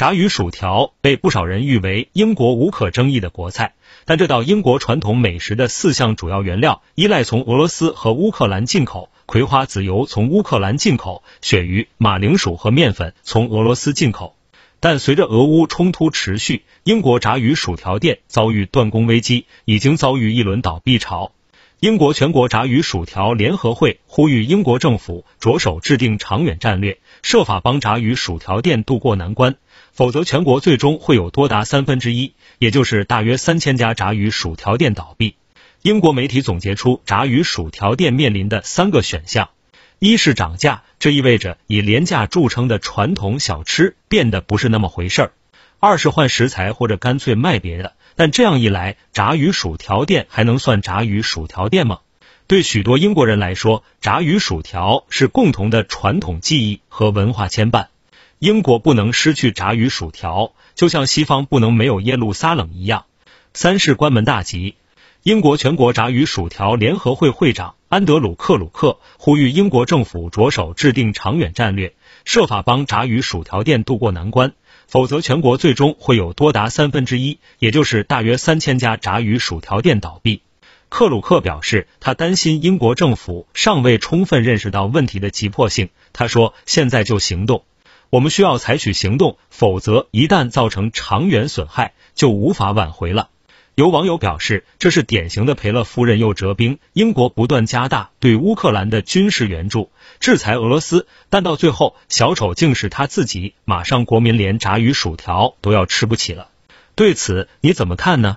炸鱼薯条被不少人誉为英国无可争议的国菜，但这道英国传统美食的四项主要原料依赖从俄罗斯和乌克兰进口，葵花籽油从乌克兰进口，鳕鱼、马铃薯和面粉从俄罗斯进口。但随着俄乌冲突持续，英国炸鱼薯条店遭遇断供危机，已经遭遇一轮倒闭潮。英国全国炸鱼薯条联合会呼吁英国政府着手制定长远战略，设法帮炸鱼薯条店渡过难关，否则全国最终会有多达三分之一，也就是大约三千家炸鱼薯条店倒闭。英国媒体总结出炸鱼薯条店面临的三个选项：一是涨价，这意味着以廉价著称的传统小吃变得不是那么回事儿；二是换食材或者干脆卖别的。但这样一来，炸鱼薯条店还能算炸鱼薯条店吗？对许多英国人来说，炸鱼薯条是共同的传统记忆和文化牵绊。英国不能失去炸鱼薯条，就像西方不能没有耶路撒冷一样。三是关门大吉。英国全国炸鱼薯条联合会会长安德鲁克鲁克呼吁英国政府着手制定长远战略，设法帮炸鱼薯条店渡过难关。否则，全国最终会有多达三分之一，也就是大约三千家炸鱼薯条店倒闭。克鲁克表示，他担心英国政府尚未充分认识到问题的急迫性。他说：“现在就行动，我们需要采取行动，否则一旦造成长远损害，就无法挽回了。”有网友表示，这是典型的赔了夫人又折兵。英国不断加大对乌克兰的军事援助，制裁俄罗斯，但到最后，小丑竟是他自己，马上国民连炸鱼薯条都要吃不起了。对此你怎么看呢？